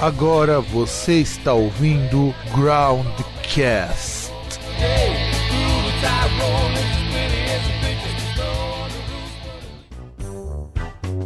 Agora você está ouvindo Groundcast.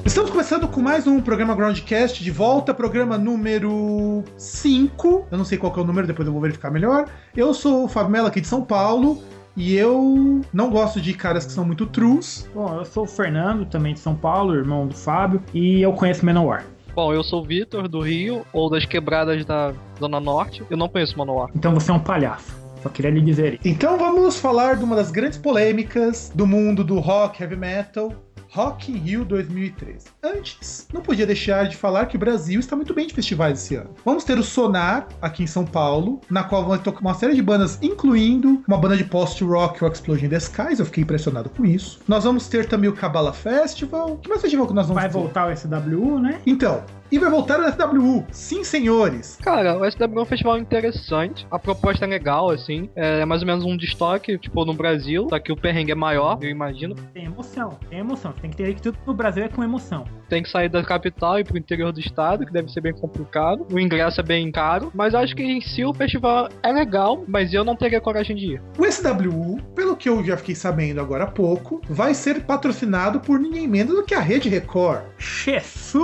Estamos começando com mais um programa Groundcast de volta, programa número 5. Eu não sei qual é o número, depois eu vou verificar melhor. Eu sou o Fábio Mello aqui de São Paulo. E eu não gosto de caras que são muito trus. Bom, eu sou o Fernando, também de São Paulo, irmão do Fábio, e eu conheço Menowar. Bom, eu sou o Vitor, do Rio, ou das quebradas da Zona Norte. Eu não conheço Manowar. Então você é um palhaço. Só queria lhe dizer isso. Então vamos falar de uma das grandes polêmicas do mundo do rock, heavy metal, Rock in Rio 2013. Antes, não podia deixar de falar que o Brasil está muito bem de festivais esse ano. Vamos ter o Sonar aqui em São Paulo, na qual vai tocar uma série de bandas, incluindo uma banda de post-rock, o Explosion in the Skies. Eu fiquei impressionado com isso. Nós vamos ter também o Cabala Festival. Que mais festival que nós vamos Vai ter? voltar o SWU, né? Então, e vai voltar o SWU. Sim, senhores. Cara, o SW é um festival interessante. A proposta é legal, assim. É mais ou menos um destoque, tipo, no Brasil. Só que o perrengue é maior, eu imagino. Tem emoção, tem emoção. Tem que ter que tudo no Brasil é com emoção. Tem que sair da capital e pro interior do estado, que deve ser bem complicado. O ingresso é bem caro. Mas acho que em si o festival é legal, mas eu não teria coragem de ir. O SWU, pelo que eu já fiquei sabendo agora há pouco, vai ser patrocinado por ninguém menos do que a Rede Record. Jesus!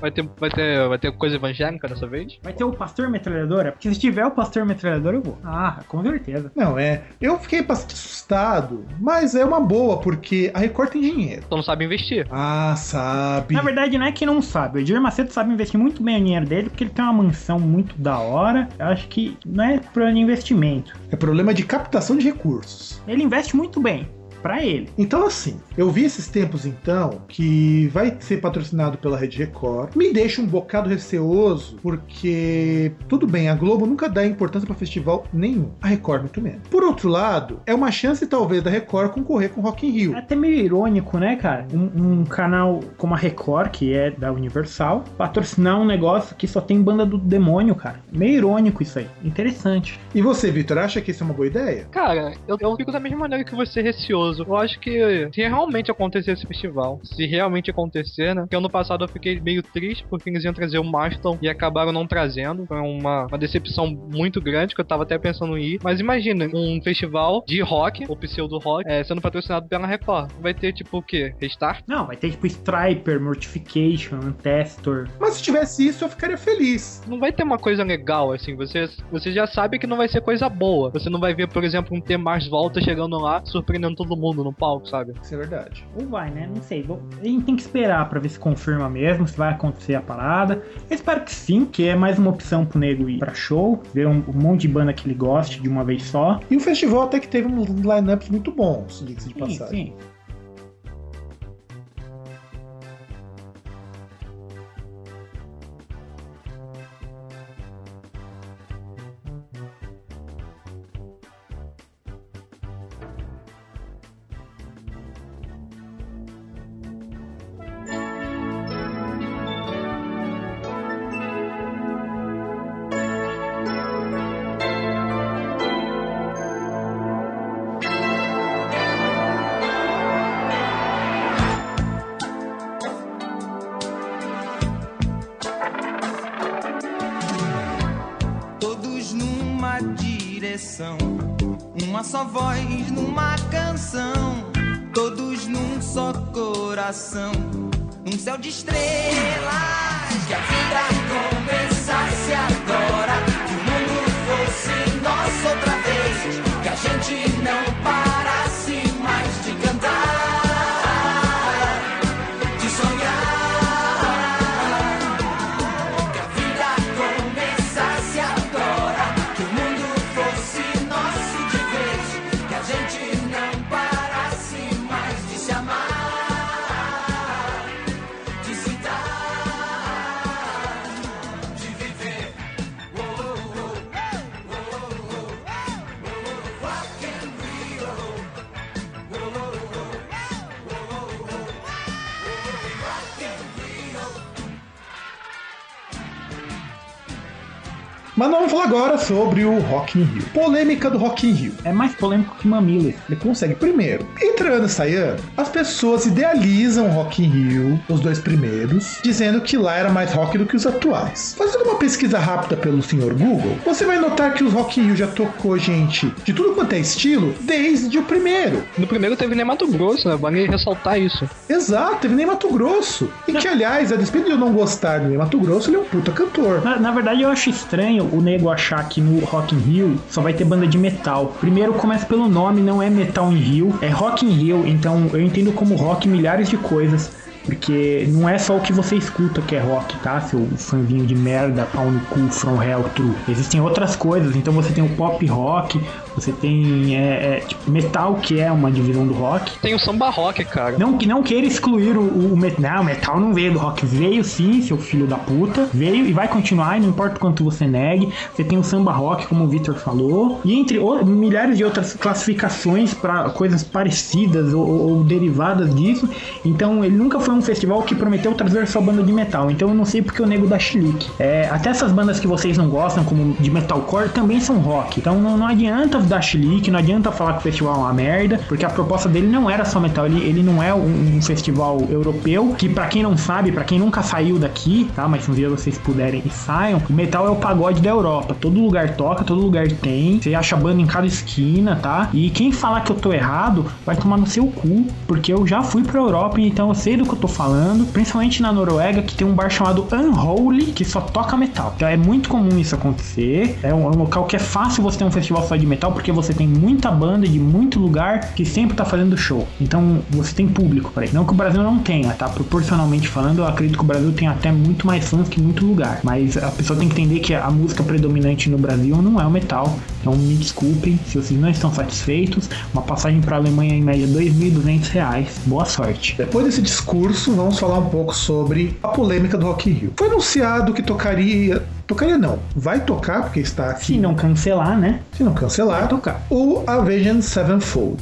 Vai ter, vai ter, vai ter coisa evangélica dessa vez? Vai ter o Pastor Metralhadora? Porque se tiver o Pastor Metralhadora, eu vou. Ah, com certeza. Não, é. Eu fiquei bastante assustado, mas é uma boa, porque a Record tem dinheiro. Então não sabe investir. Ah, sabe. Na verdade, não é que não sabe. O Edir Macedo sabe investir muito bem o dinheiro dele, porque ele tem uma mansão muito da hora. Eu acho que não é problema de investimento. É problema de captação de recursos. Ele investe muito bem. Pra ele. Então, assim, eu vi esses tempos então que vai ser patrocinado pela Rede Record. Me deixa um bocado receoso, porque tudo bem, a Globo nunca dá importância para festival nenhum. A Record muito menos. Por outro lado, é uma chance talvez da Record concorrer com Rock in Rio. É até meio irônico, né, cara? Um, um canal como a Record, que é da Universal, patrocinar um negócio que só tem banda do demônio, cara. Meio irônico isso aí. Interessante. E você, Vitor, acha que isso é uma boa ideia? Cara, eu, eu fico da mesma maneira que você, receoso. Eu acho que se realmente acontecer esse festival, se realmente acontecer, né? Porque ano passado eu fiquei meio triste porque eles iam trazer o Maston e acabaram não trazendo. Foi uma, uma decepção muito grande que eu tava até pensando em ir. Mas imagina, um festival de rock, ou pseudo rock, é, sendo patrocinado pela Record. Vai ter tipo o quê? Restart? Não, vai ter tipo Striper, Mortification, Ancestor. Mas se tivesse isso, eu ficaria feliz. Não vai ter uma coisa legal, assim. Você, você já sabe que não vai ser coisa boa. Você não vai ver, por exemplo, um Temars Volta chegando lá, surpreendendo todo mundo no palco, sabe? Isso é verdade. Ou vai, né? Não sei. Vou- A gente tem que esperar pra ver se confirma mesmo, se vai acontecer a parada. Eu espero que sim, que é mais uma opção pro nego ir pra show, ver um, um monte de banda que ele goste de uma vez só. E o festival até que teve uns lineups muito bons, diga-se de Sim, passagem. sim. Uma só voz numa canção, todos num só coração, num céu de estrelas. Que a vida agora sobre o Rock in Rio. Polêmica do Rock in Rio. É mais polêmico que Mamilos. Ele consegue. Primeiro, entre ano e sai ano, as pessoas idealizam o Rock in Rio, os dois primeiros, dizendo que lá era mais rock do que os atuais. Fazendo uma pesquisa rápida pelo senhor Google, você vai notar que o Rock in Rio já tocou gente de tudo quanto é estilo desde o primeiro. No primeiro teve nem Mato Grosso, né? Vale ressaltar isso. Exato, teve nem Mato Grosso. E que, aliás, a despeito de eu não gostar do Ney Mato Grosso, ele é um puta cantor. Na, na verdade, eu acho estranho o nego achar que no Rock in Rio só vai ter banda de metal. Primeiro, começa pelo nome, não é Metal in Rio, é Rock in Rio, então eu entendo como rock milhares de coisas. Porque não é só o que você escuta que é rock, tá? Seu fãzinho de merda, pau no cu, from hell, true. Existem outras coisas, então você tem o pop rock, você tem é, é, tipo, metal, que é uma divisão do rock. Tem o samba rock, cara. Não, que não queira excluir o, o metal. Não, metal não veio do rock. Veio sim, seu filho da puta. Veio e vai continuar, e não importa o quanto você negue. Você tem o samba rock, como o Victor falou. E entre o, milhares de outras classificações para coisas parecidas ou, ou, ou derivadas disso. Então ele nunca foi um festival que prometeu trazer só banda de metal. Então eu não sei porque o nego da chilique. É, até essas bandas que vocês não gostam, como de metalcore, também são rock. Então não, não adianta dar chilique, não adianta falar que o festival é uma merda, porque a proposta dele não era só metal. Ele, ele não é um, um festival europeu, que para quem não sabe, para quem nunca saiu daqui, tá? Mas se um dia vocês puderem e saiam, o metal é o pagode da Europa. Todo lugar toca, todo lugar tem. Você acha banda em cada esquina, tá? E quem falar que eu tô errado, vai tomar no seu cu, porque eu já fui pra Europa, então eu sei do que eu tô falando, principalmente na Noruega, que tem um bar chamado Unholy, que só toca metal. Então é muito comum isso acontecer. É um, é um local que é fácil você ter um festival só de metal, porque você tem muita banda de muito lugar que sempre tá fazendo show. Então você tem público para isso. Não que o Brasil não tenha, tá? Proporcionalmente falando, eu acredito que o Brasil tem até muito mais fãs que muito lugar. Mas a pessoa tem que entender que a música predominante no Brasil não é o metal. Então me desculpem se vocês não estão satisfeitos. Uma passagem para a Alemanha em média R$ 2.200. Boa sorte. Depois desse discurso, vamos falar um pouco sobre a polêmica do Rock in Rio. Foi anunciado que tocaria Tocaria não. Vai tocar, porque está aqui. Se não cancelar, né? Se não cancelar, Vai tocar. o Avenged Sevenfold.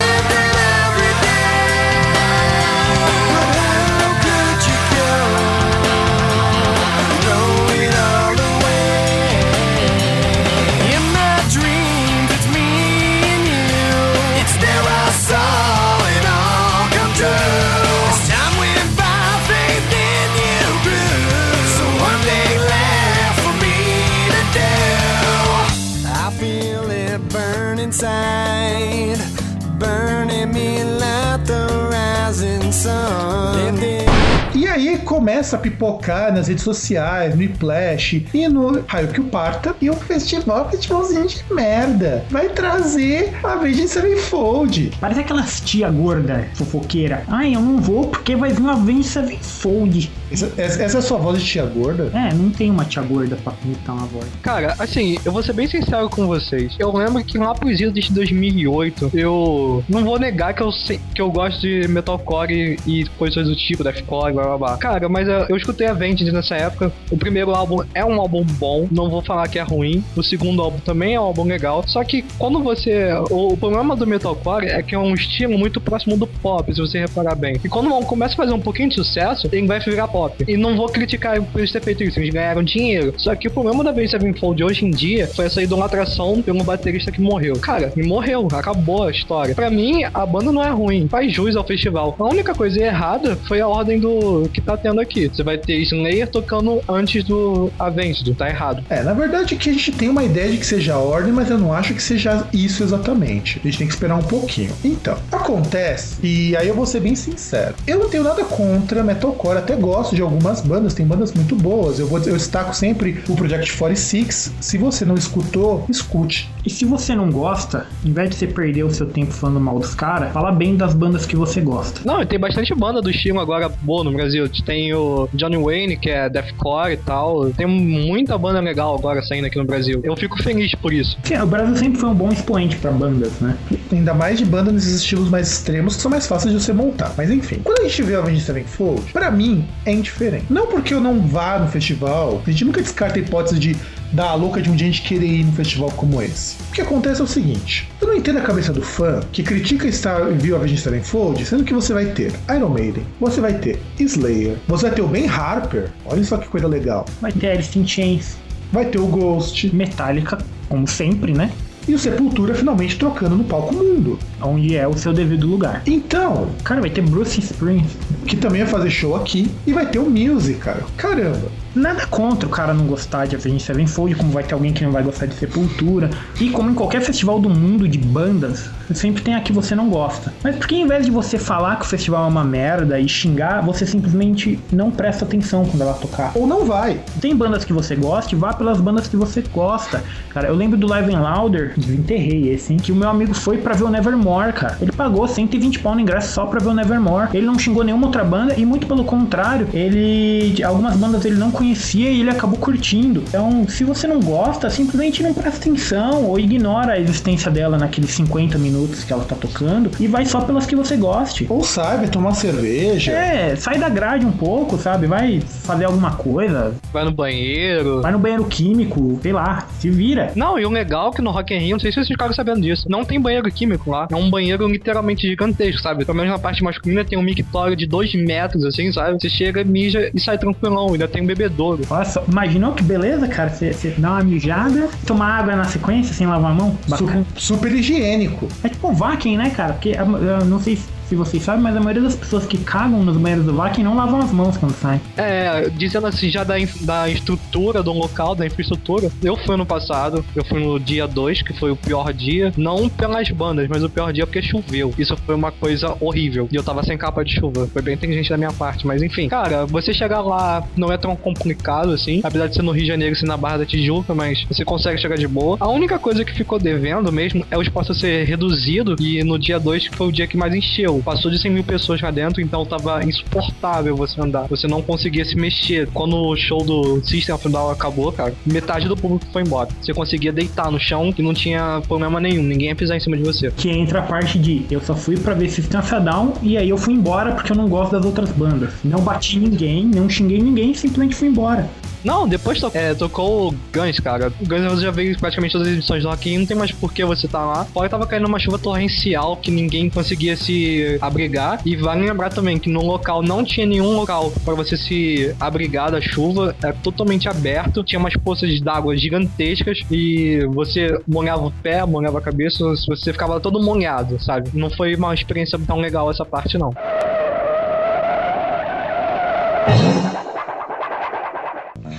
Começa a pipocar nas redes sociais, no Iplash e no Raio que o Parta. E o festival, festivalzinho de merda, vai trazer a Avenged Sevenfold. Parece aquelas tia gorda fofoqueira. Ai, eu não vou porque vai vir uma Avenged Sevenfold. Essa, essa essa é a sua voz de tia gorda? É, não tem uma tia gorda pra imitar uma voz. Cara, assim, eu vou ser bem sincero com vocês. Eu lembro que lá pros idos de 2008, eu não vou negar que eu, sei, que eu gosto de metalcore e, e coisas do tipo, deathcore, blá blá blá. Cara, mas eu, eu escutei a Avenged nessa época. O primeiro álbum é um álbum bom, não vou falar que é ruim. O segundo álbum também é um álbum legal. Só que quando você. O, problema do metalcore é que é um estilo muito próximo do pop, se você reparar bem. E quando começa a fazer um pouquinho de sucesso, ele vai virar pop. E não vou criticar por eles ter feito isso, eles ganharam dinheiro. Só que o problema da Avenged Sevenfold hoje em dia foi essa idolatração pelo baterista que morreu. Cara, e morreu, acabou a história. Pra mim, a banda não é ruim, faz jus ao festival. A única coisa errada foi a ordem do que tá tendo aqui. Você vai ter Slayer tocando antes do Avenged, tá errado. É, na verdade que a gente tem uma ideia de que seja a ordem, mas eu não acho que seja isso exatamente. A gente tem que esperar um pouquinho. Então, acontece, e aí eu vou ser bem sincero. Eu não tenho nada contra metalcore, até gosto de algumas bandas, tem bandas muito boas. Eu vou eu destaco sempre o Project 46. Se você não escutou, escute. E se você não gosta, em vez de você perder o seu tempo falando mal dos caras, fala bem das bandas que você gosta. Não, tem bastante banda do estilo agora boa no Brasil. Tem o Johnny Wayne, que é deathcore e tal. Tem muita banda legal agora saindo aqui no Brasil. Eu fico feliz por isso. Sim, o Brasil sempre foi um bom expoente pra bandas, né? Ainda mais de banda nesses estilos mais extremos que são mais fáceis de você montar. Mas enfim, quando a gente vê o Avenged Sevenfold, pra mim é indiferente. Não porque eu não vá no festival, a gente nunca descarta a hipótese de dar a louca de um dia a gente querer ir num festival como esse. O que acontece é o seguinte: eu não entendo a cabeça do fã que critica estar viu a Avenged Sevenfold, sendo que você vai ter Iron Maiden, você vai ter Slayer, você vai ter o Ben Harper, olha só que coisa legal. Vai ter Alice in Chains. vai ter o Ghost Metallica, como sempre, né? e o Sepultura finalmente trocando no palco mundo. Onde é o seu devido lugar. Então, Cara, vai ter Bruce Springs. que também vai fazer show aqui, e vai ter o Music, cara. Caramba. Nada contra o cara não gostar de Avenged Sevenfold, como vai ter alguém que não vai gostar de Sepultura. E como em qualquer festival do mundo de bandas, sempre tem a que você não gosta. Mas por que em vez de você falar que o festival é uma merda e xingar, você simplesmente não presta atenção quando ela tocar? Ou não vai. Tem bandas que você gosta, vá pelas bandas que você gosta. Cara, eu lembro do Live and Louder, desenterrei esse, hein, que o meu amigo foi pra ver o Nevermore, cara. Ele pagou 120 pau no ingresso só pra ver o Nevermore. Ele não xingou nenhuma outra banda e muito pelo contrário, ele algumas bandas ele não conhecia e ele acabou curtindo. Então, se você não gosta, simplesmente não presta atenção ou ignora a existência dela naqueles 50 minutos que ela tá tocando e vai só pelas que você goste. Ou sai, vai tomar cerveja. É, sai da grade um pouco, sabe? Vai fazer alguma coisa, Vai no banheiro. vai no banheiro químico, sei lá, se vira. Não, e o legal é que no Rock in Rio, não sei se vocês ficaram sabendo disso, não tem banheiro químico lá. É um banheiro literalmente gigantesco, sabe? Pelo menos na parte masculina tem um mictório de 2 metros, assim, sabe? Você chega, mija e sai tranquilão. Ainda tem um bebedouro. Só, imaginou que beleza, cara? Você dá uma mijada, tomar água na sequência sem lavar a mão? Bacana. Su- super higiênico. É tipo um vacuum, né, cara? Porque a- eu não sei se vocês sabem, mas a maioria das pessoas que cagam nos banheiros do vacuum não lavam as mãos quando saem. É, dizendo assim, já da, da estrutura do local, da infraestrutura, eu fui no passado, eu fui no dia 2, que foi o pior dia, não pelas bandas, mas o pior dia porque choveu. Isso foi uma coisa horrível. E eu tava sem capa de chuva. Foi bem inteligente da minha parte, mas enfim. Cara, você chegar lá não é tão complicado assim, apesar de ser no Rio de Janeiro, ser na Barra da Tijuca, mas você consegue chegar de boa. A única coisa que ficou devendo mesmo é o espaço ser reduzido, e no dia 2, que foi o dia que mais encheu. Passou de 100 mil pessoas lá dentro, então tava insuportável você andar. Você não conseguia se mexer. Quando o show do System of Down acabou, cara, metade do público foi embora. Você conseguia deitar no chão e não tinha problema nenhum. Ninguém ia pisar em cima de você. Que entra a parte de eu só fui pra ver System of Down e aí eu fui embora porque eu não gosto das outras bandas. Não bati ninguém, não xinguei ninguém, simplesmente fui embora. Não, depois to é, tocou o Guns, cara. O Guns Roses já veio praticamente todas as edições do Rock in não tem mais por que você tá lá. Fora tava caindo uma chuva torrencial que ninguém conseguia se abrigar. E vale lembrar também que no local não tinha nenhum local para você se abrigar da chuva, era totalmente aberto, tinha umas poças d'água gigantescas e você molhava o pé, molhava a cabeça, você ficava todo molhado, sabe? Não foi uma experiência tão legal essa parte, não.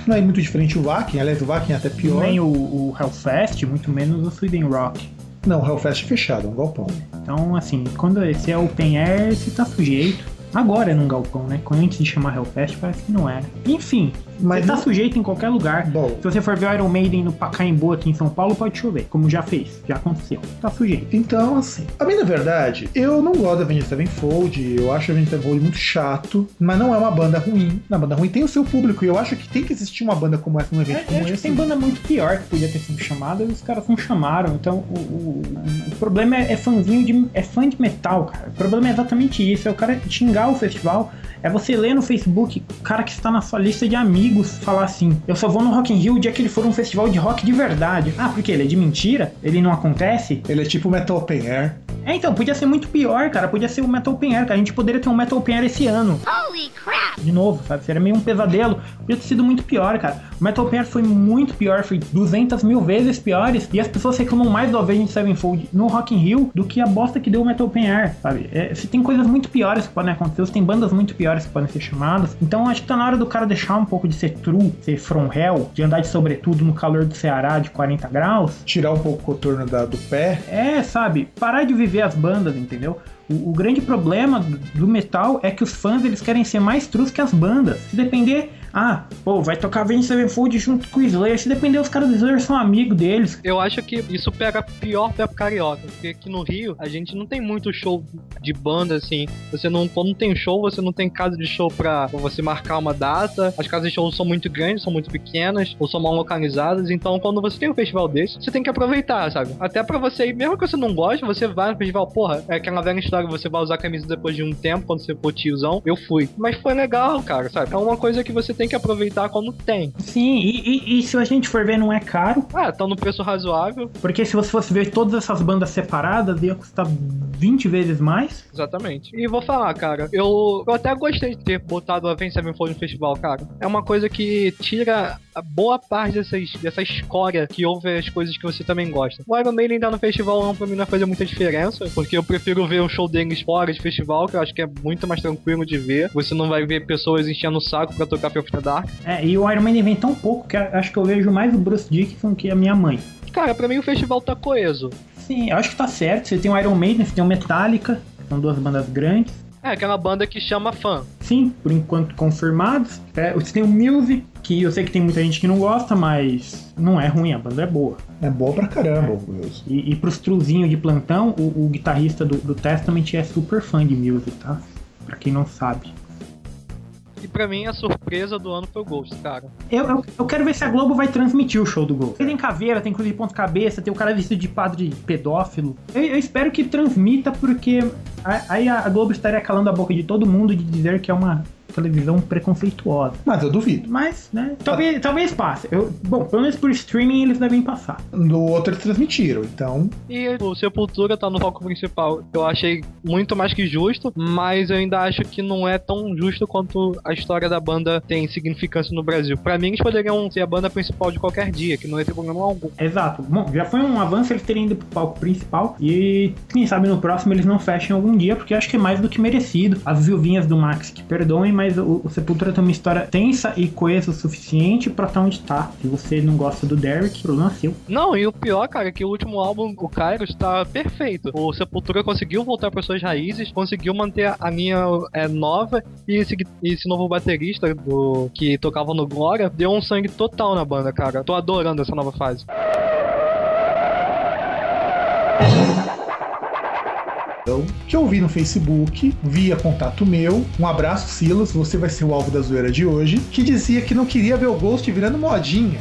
Não é muito diferente o Vakin, aliás, o Vakin é até pior. Nem o, o Hellfest, muito menos o Sweden Rock. Não, o Hellfest é fechado, é um galpão. Então, assim, quando esse é open air, você tá sujeito. Agora é num galpão, né? Quando antes de chamar Hellfest, parece que não era. Enfim, Mas você tá não- sujeito em qualquer lugar. Bom. Se você for ver o Iron Maiden no Pacaembu aqui em São Paulo, pode chover. Como já fez, já aconteceu. Tá sujeito. Então, assim, a na verdade, eu não gosto da Avenged Sevenfold, eu acho a Avenged Sevenfold muito chato, mas não é uma banda ruim. Na banda ruim tem o seu público, e eu acho que tem que existir uma banda como essa num evento É, como acho que esse. tem banda muito pior que podia ter sido chamada e os caras não chamaram. Então o, o- o problema é, é fãzinho de. é fã de metal, cara. O problema é exatamente isso. É o cara xingar o festival. É você ler no Facebook o cara que está na sua lista de amigos falar assim: Eu só vou no Rock in Rio o dia que ele for um festival de rock de verdade. Ah, porque ele é de mentira? Ele não acontece? Ele é tipo Metal Open Air. É, então, podia ser muito pior, cara. Podia ser o Metal Open Air, cara. A gente poderia ter um Metal Open Air esse ano. Holy crap! De novo, sabe? Seria meio um pesadelo. Podia ter sido muito pior, cara. O Metal Open Air foi muito pior, foi 200 mil vezes piores. E as pessoas reclamam mais do Avenged Sevenfold no Rock in Rio do que a bosta que deu o Metal Open Air, sabe? É, se tem coisas muito piores que podem acontecer, se tem bandas muito piores que podem ser chamadas. Então acho que tá na hora do cara deixar um pouco de ser true, ser from hell, de andar de sobretudo no calor do Ceará de 40 graus. Tirar um pouco o contorno da- do pé. É, sabe? Parar de viver as bandas, entendeu? O, o grande problema do, do metal é que os fãs eles querem ser mais trus que as bandas. Se depender, ah, pô, vai tocar Avenged Sevenfold junto com o Slayer. Se depender, os caras do Slayer são amigos deles. Eu acho que isso pega pior pra carioca, porque aqui no Rio a gente não tem muito show de banda assim. Você não, quando tem show, você não tem casa de show pra você marcar uma data. As casas de show são muito grandes, são muito pequenas, ou são mal localizadas. Então, quando você tem um festival desse, você tem que aproveitar, sabe? Até pra você ir, mesmo que você não goste, você vai no festival, porra, é aquela velha história você vai usar camisa depois de um tempo, quando você for tiozão. Eu fui. Mas foi legal, cara, sabe? É uma coisa que você tem que aproveitar quando tem. Sim, e, e- e se a gente for ver, não é caro. Ah, tá no preço razoável. Porque se você fosse ver todas essas bandas separadas, ia custar 20 vezes mais. Exatamente. E vou falar, cara, eu, eu até gostei de ter botado a Avenged Sevenfold no festival, cara. É uma coisa que tira a boa parte dessas, dessa escória que ouve as coisas que você também gosta. O Iron Maiden dar no festival não, pra mim não vai fazer muita diferença, porque eu prefiro ver o show deles fora de festival, que eu acho que é muito mais tranquilo de ver. Você não vai ver pessoas enchendo o saco pra tocar Fear of the Dark. É, e o Iron Maiden vem tão pouco que acho que eu vejo mais o Bruce Dickinson que a minha mãe. Cara, pra mim o festival tá coeso. Sim, eu acho que tá certo. Você tem o Iron Maiden, você tem o Metallica, são duas bandas grandes. É, aquela banda que chama fã. Sim, por enquanto confirmados. É, você tem o Music, que eu sei que tem muita gente que não gosta, mas não é ruim, a banda é boa. É boa pra caramba, o Wilson. E, e pros truzinhos de plantão, o, o guitarrista do, do Testament é super fã de Music, tá? Pra quem não sabe. E pra mim a surpresa do ano foi o Ghost, cara. Eu, eu, eu quero ver se a Globo vai transmitir o show do Ghost. Tem caveira, tem inclusive ponto cabeça, tem o cara vestido de padre pedófilo. Eu, eu espero que transmita, porque a- aí a Globo estaria calando a boca de todo mundo de dizer que é uma televisão preconceituosa. Mas eu duvido. Mas, né, talvez, talvez passe. Eu, bom, pelo menos por streaming eles devem passar. No outro eles transmitiram, então. E o Sepultura tá no palco principal. Eu achei muito mais que justo, mas eu ainda acho que não é tão justo quanto a história da banda tem significância no Brasil. Pra mim, eles poderiam ser a banda principal de qualquer dia, que não ia ter problema algum. Exato. Bom, já foi um avanço eles terem ido pro palco principal. E quem sabe no próximo eles não fechem algum dia, porque eu acho que é mais do que merecido. As viuvinhas do Max que perdoem, mas o, o Sepultura tem uma história tensa e coesa o suficiente pra estar onde tá. Se você não gosta do Derek, problema é seu. Não, e o pior, cara, é que o último álbum, o Kairos, tá perfeito. O Sepultura conseguiu voltar para suas raízes, conseguiu manter a linha é, nova e esse, esse novo baterista do que tocava no Glória deu um sangue total na banda, cara. Tô adorando essa nova fase. Então, que eu vi no Facebook, via contato meu, um abraço Silas, você vai ser o alvo da zoeira de hoje, que dizia que não queria ver o Ghost virando modinha.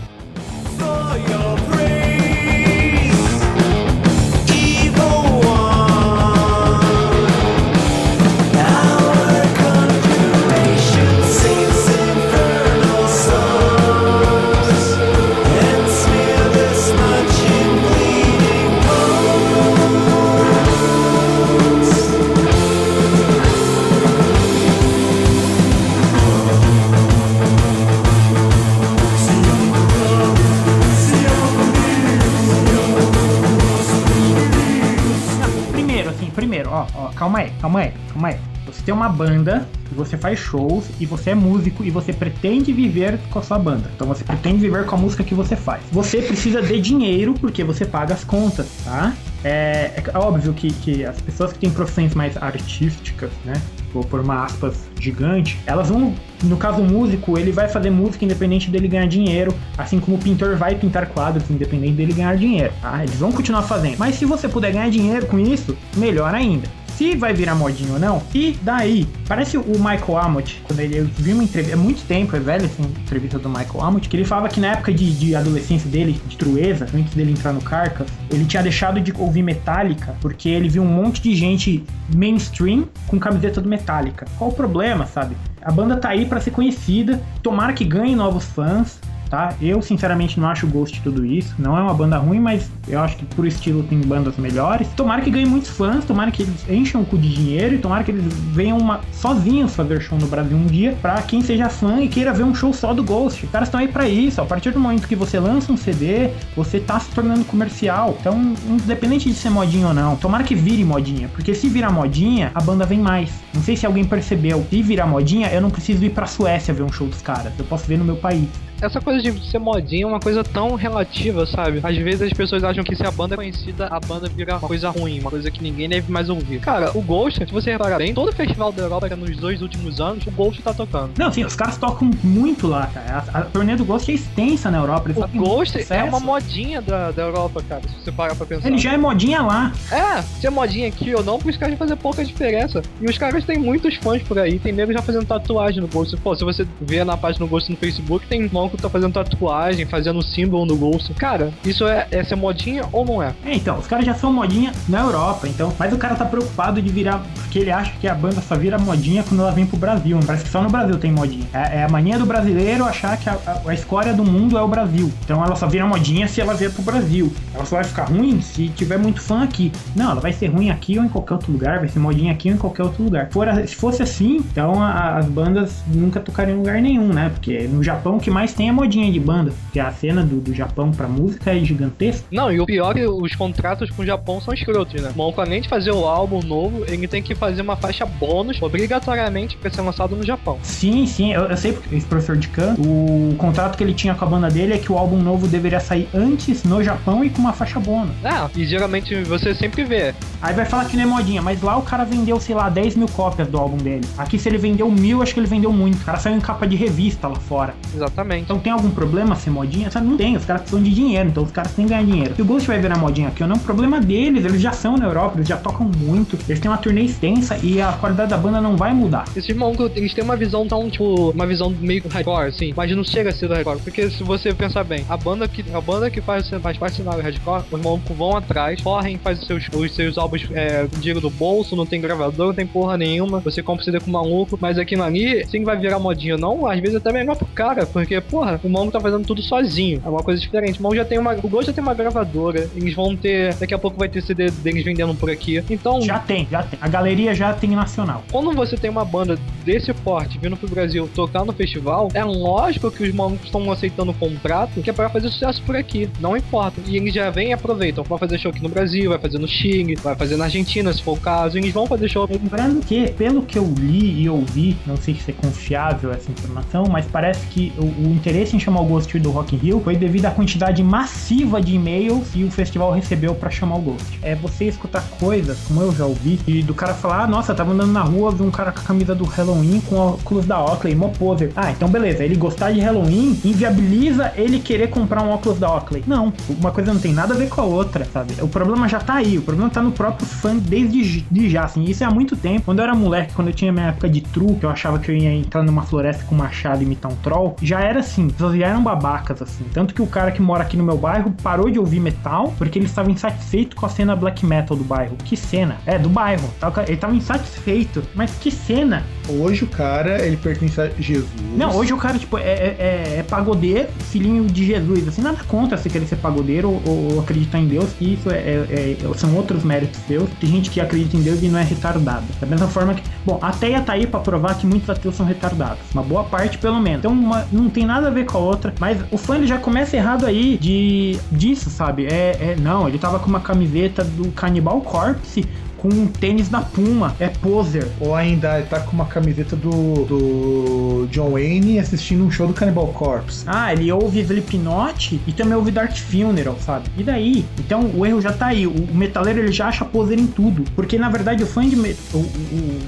Tem uma banda, você faz shows e você é músico e você pretende viver com a sua banda. Então você pretende viver com a música que você faz. Você precisa de dinheiro porque você paga as contas, tá? É, é óbvio que, que as pessoas que têm profissões mais artísticas, né? Vou por uma aspas gigante, elas vão, no caso o músico, ele vai fazer música independente dele ganhar dinheiro, assim como o pintor vai pintar quadros independente dele ganhar dinheiro, tá? Eles vão continuar fazendo. Mas se você puder ganhar dinheiro com isso, melhor ainda. Se vai virar modinha ou não, e daí? Parece o Michael Amott, quando ele eu vi uma entrevista, é muito tempo, é velha essa entrevista do Michael Amott, que ele falava que na época de, de adolescência dele, de trueza, antes dele entrar no Carcass, ele tinha deixado de ouvir Metallica porque ele viu um monte de gente mainstream com camiseta do Metallica. Qual o problema, sabe? A banda tá aí pra ser conhecida, tomara que ganhe novos fãs, tá? Eu, sinceramente, não acho o Ghost tudo isso. Não é uma banda ruim, mas eu acho que por estilo tem bandas melhores. Tomara que ganhe muitos fãs, tomara que eles encham o cu de dinheiro e tomara que eles venham uma, sozinhos fazer show no Brasil um dia pra quem seja fã e queira ver um show só do Ghost. Os caras estão aí pra isso. A partir do momento que você lança um CD, você tá se tornando comercial. Então, independente de ser modinha ou não, tomara que vire modinha. Porque se virar modinha, a banda vem mais. Não sei se alguém percebeu. Se virar modinha, eu não preciso ir pra Suécia ver um show dos caras. Eu posso ver no meu país. Essa coisa de ser modinha é uma coisa tão relativa, sabe? Às vezes as pessoas acham que se a banda é conhecida, a banda vira uma coisa ruim, uma coisa que ninguém deve mais ouvir. Cara, o Ghost, se você reparar bem, todo festival da Europa nos dois últimos anos, o Ghost tá tocando. Não, sim, os caras tocam muito lá, cara. A, a turnê do Ghost é extensa na Europa. O Ghost é uma modinha da, da Europa, cara, se você parar pra pensar. Ele já é modinha lá. É, se é modinha aqui ou não, pros caras fazer pouca diferença. E os caras têm muitos fãs por aí, tem nego já fazendo tatuagem no Ghost. Pô, se você vê na página do Ghost no Facebook, tem um malucos tá fazendo tatuagem, fazendo símbolo no bolso. Cara, isso é, é ser modinha ou não é? É, então, os caras já são modinha na Europa, então. Mas o cara tá preocupado de virar. Porque ele acha que a banda só vira modinha quando ela vem pro Brasil. Parece que só no Brasil tem modinha. É, é a mania do brasileiro achar que a, a, a escória do mundo é o Brasil. Então ela só vira modinha se ela vier pro Brasil. Ela só vai ficar ruim se tiver muito fã aqui. Não, ela vai ser ruim aqui ou em qualquer outro lugar, vai ser modinha aqui ou em qualquer outro lugar. Se fosse assim, então a- as bandas nunca tocariam em lugar nenhum, né? Porque no Japão o que mais tem é modinha de banda. Porque a cena do, do Japão pra música é gigantesca. Não, e o pior é que os contratos com o Japão são escrotos, né? Maluco, além de fazer o álbum novo, ele tem que fazer uma faixa bônus, obrigatoriamente, pra ser lançado no Japão. Sim, sim, eu, eu sei porque esse professor de canto, o contrato que ele tinha com a banda dele é que o álbum novo deveria sair antes no Japão e com uma faixa bônus. Ah, e geralmente você sempre vê. Aí vai falar que não é modinha, mas lá o cara vendeu, sei lá, 10 mil cópias do álbum dele. Aqui, se ele vendeu mil, acho que ele vendeu muito. O cara saiu em capa de revista lá fora. Exatamente. Então tem algum problema ser modinha? Sabe, não tem. Os caras precisam de dinheiro, então os caras têm que ganhar dinheiro. Se o Ghost vai virar modinha aqui ou não, o problema é deles. Eles já são na Europa, eles já tocam muito. Eles têm uma turnê extensa e a qualidade da banda não vai mudar. Esses malucos, eles têm uma visão tão, tipo, uma visão meio hardcore, assim, mas não chega a ser do hardcore. Porque se você pensar bem, a banda que, a banda que faz, faz parte do hardcore, os malucos vão atrás, correm, fazem seus, os seus álbuns é, dinheiro do bolso, não tem gravador, não tem porra nenhuma, você compra CD com maluco, mas aquilo ali, sim vai virar modinha não, às vezes até melhor pro cara, porque, porra, o maluco tá fazendo tudo sozinho, é uma coisa diferente. O maluco já tem uma, o Ghost já tem uma gravadora, eles vão ter, daqui a pouco vai ter CD deles vendendo por aqui, então... Já tem, já tem. A galeria já tem nacional. Quando você tem uma banda desse porte vindo pro Brasil tocar no festival, é lógico que os malucos estão aceitando o contrato que é pra fazer sucesso por aqui. Não importa. E eles já vêm e aproveitam. Vai fazer show aqui no Brasil, vai fazer no Chile, vai fazer na Argentina, se for o caso. Eles vão fazer show. Lembrando que, pelo que eu li e ouvi, não sei se é confiável essa informação, mas parece que o, o interesse em chamar o Ghost do Rock in Rio foi devido à quantidade massiva de e-mails que o festival recebeu pra chamar o Ghost. É você escutar coisas, como eu já ouvi, e do cara falar, ah, nossa, tava andando na rua, vi um cara com a camisa do Halloween com óculos da Oakley, mó poser. Ah, então beleza, ele gostar de Halloween inviabiliza ele querer comprar um óculos da Oakley. Não, uma coisa não tem nada a ver com a outra, sabe? O problema já tá aí, o problema tá no próprio fã desde de já, assim, isso é há muito tempo. Quando eu era moleque, quando eu tinha minha época de true, que eu achava que eu ia entrar numa floresta com machado e imitar um troll, já era assim, já eram babacas, assim. Tanto que o cara que mora aqui no meu bairro parou de ouvir metal porque ele estava insatisfeito com a cena black metal do bairro. Que cena? É, do bairro. Ele tava insatisfeito. Mas que cena? Hoje o cara, ele pertence a Jesus. Não, hoje o cara, tipo, é, é, é- é pagodeiro, filhinho de Jesus, assim, nada contra você querer ser pagodeiro ou, ou acreditar em Deus, que isso é, é- é- são outros méritos seus. Tem gente que acredita em Deus e não é retardada. Da mesma forma que, bom, a ateia tá aí pra provar que muitos ateus são retardados. Uma boa parte, pelo menos. Então, uma- não tem nada a ver com a outra, mas o fã ele já começa errado aí de disso, sabe? É, é não, ele tava com uma camiseta do Cannibal Corpse com um tênis da Puma, é poser. Ou ainda ele tá com uma camiseta do, do John Wayne assistindo um show do Cannibal Corpse. Ah, ele ouve Slipknot e também ouve Dark Funeral, sabe? E daí? Então o erro já tá aí. O o metaleiro ele já acha poser em tudo. Porque na verdade o fã de. me- O, o,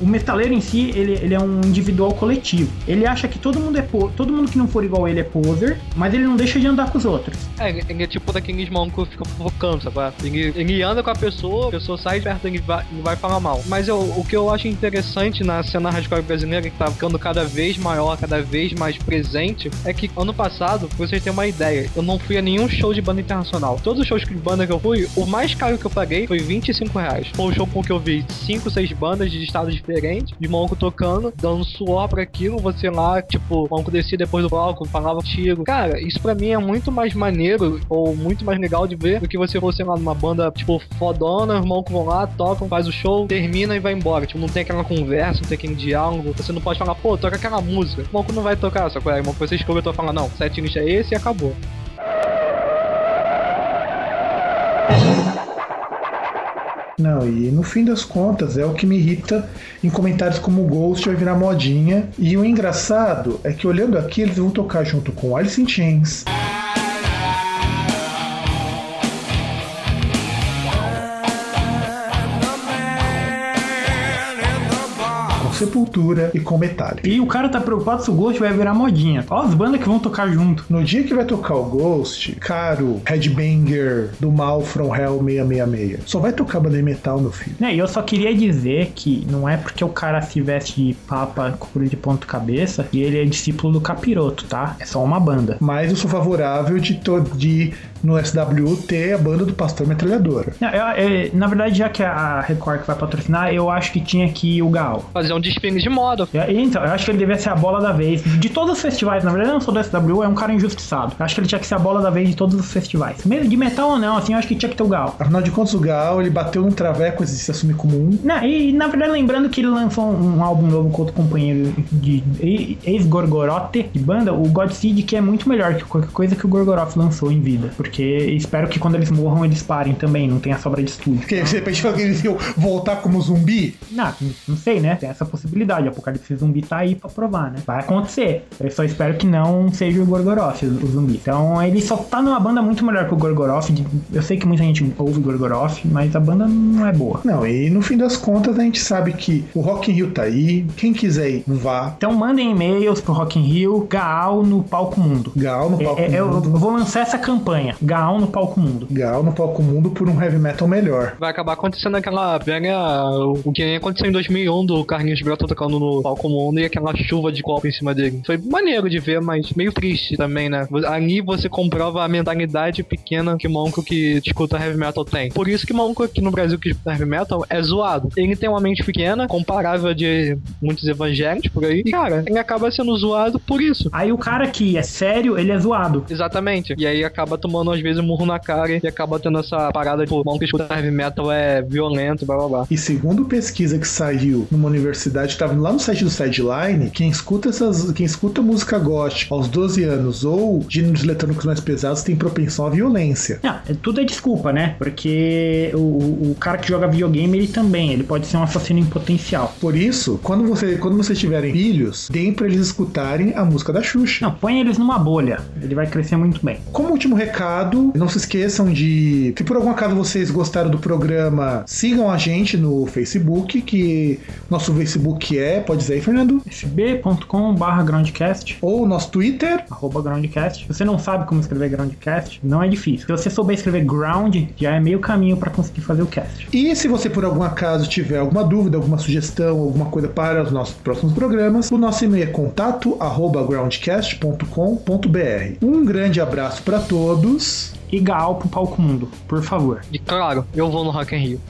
o- o metaleiro em si, ele, ele é um individual coletivo. Ele acha que todo mundo é todo mundo que não for igual ele é poser, mas ele não deixa de andar com os outros. É, ele é tipo daqueles malucos que ficam fofocando, sabe? Ele, ele anda com a pessoa, a pessoa sai de perto e vai, e vai falar mal. Mas eu, o que eu acho interessante na cena hardcore brasileira, que tá ficando cada vez maior, cada vez mais presente, é que ano passado, pra vocês terem uma ideia, eu não fui a nenhum show de banda internacional. Todos os shows de banda que eu fui, o mais caro que eu paguei foi 25 reais. Foi um show com que eu vi 5, 6 bandas de estados diferentes, de maluco tocando, dando suor pra aquilo, você lá, tipo, o maluco descia depois do palco, falava tiro. Cara, isso pra mim é muito mais maneiro, ou muito mais legal de ver, do que você fosse lá numa banda, tipo, fodona, os malucos vão lá, tocam, faz o show, termina e vai embora. Tipo, não tem aquela conversa, não tem aquele diálogo, você não pode falar, pô, toca aquela música. O maluco não vai tocar, só que é, você escolhe, eu tô falando, não, set list é esse e acabou. Não, e no fim das contas é o que me irrita em comentários como o Ghost vai virar modinha. E o engraçado é que olhando aqui eles vão tocar junto com Alice in Chains, Sepultura e com Metallica. E o cara tá preocupado se o Ghost vai virar modinha. Ó as bandas que vão tocar junto. No dia que vai tocar o Ghost, caro headbanger do Mal From Hell 666, só vai tocar banda de metal, meu filho. Né, e eu só queria dizer que não é porque o cara se veste de papa cura de ponto cabeça e ele é discípulo do capiroto, tá? É só uma banda. Mas eu sou favorável de, de no SW ter a banda do Pastor Metralhadora. Não, eu- eu- na verdade, já que a Record que vai patrocinar, eu acho que tinha que ir o Gal. Fazer um desfile de moda. É, Então, eu acho que ele devia ser a bola da vez. De todos os festivais, na verdade, eu não sou do SW, é um cara injustiçado. Eu acho que ele tinha que ser a bola da vez de todos os festivais. Mesmo de metal ou não, assim, eu acho que tinha que ter o Gal. Afinal de contas, o Gal, ele bateu num traveco e se assume como um. Não, e na verdade, lembrando que ele lançou um, um álbum novo com outro companheiro de e- ex-Gorgoroth de banda, o God Seed, que é muito melhor que qualquer coisa que o Gorgoroth lançou em vida. Porque espero que quando eles morram, eles parem também, não tenha sobra de estúdio. Porque de repente que eles iam voltar como zumbi. Não, não sei, né? Tem essa possibilidade. O Apocalipse Zumbi tá aí pra provar, né? Vai acontecer. Eu só espero que não seja o Gorgoroth, o o zumbi. Então ele só tá numa banda muito melhor que o Gorgoroth. Eu sei que muita gente ouve Gorgoroth, mas a banda não é boa. Não, e no fim das contas a gente sabe que o Rock in Rio tá aí. Quem quiser ir, vá. Então mandem e-mails pro Rock in Rio, Gaal no Palco Mundo. Gal no palco É, é, eu, eu mundo. vou lançar essa campanha. Gaal no Palco Mundo. Gal no palco mundo por um heavy metal melhor. Vai acabar acontecendo aquela velha. O que nem aconteceu em 2001 do Carlinhos Broto tocando no palco mundo e aquela chuva de copo em cima dele. Foi maneiro de ver, mas meio triste também, né? Ali você comprova a mentalidade pequena que o Monco que escuta heavy metal tem. Por isso que o Monco aqui no Brasil que escuta heavy metal é zoado. Ele tem uma mente pequena, comparável a de muitos evangélicos por aí. E, cara, ele acaba sendo zoado por isso. Aí o cara que é sério, ele é zoado. Exatamente. E aí acaba tomando, às vezes, um murro na cara e acaba tendo essa parada de, pô, o Monco que escuta heavy metal é violento, blá blá blá. E segundo pesquisa que saiu numa universidade, que tava lá no site do Sideline, quem escuta essas, quem escuta música gospel aos 12 anos ou gêneros eletrônicos mais pesados tem propensão à violência. Não, é- tudo é desculpa, né? Porque o, o cara que joga videogame, ele também, ele pode ser um assassino em potencial. Por isso, quando você quando vocês tiverem filhos, deem pra eles escutarem a música da Xuxa. Não, põe eles numa bolha, ele vai crescer muito bem. Como último recado, não se esqueçam de. Se por algum acaso vocês gostaram do programa, sigam a gente no Facebook, que nosso Facebook é, pode dizer aí, Fernando? fb.com.br groundcast, Ou nosso Twitter. arroba groundcast. Se você não sabe como escrever groundcast, não é difícil. Se você souber escrever ground, já é meio caminho pra conseguir fazer o cast. E se você por algum acaso tiver alguma dúvida, alguma sugestão, alguma coisa para os nossos próximos programas, o nosso e-mail é contato arroba groundcast.com.br. Um grande abraço para todos. E Gaal pro palco mundo, por favor. E claro, eu vou no Rock in Rio.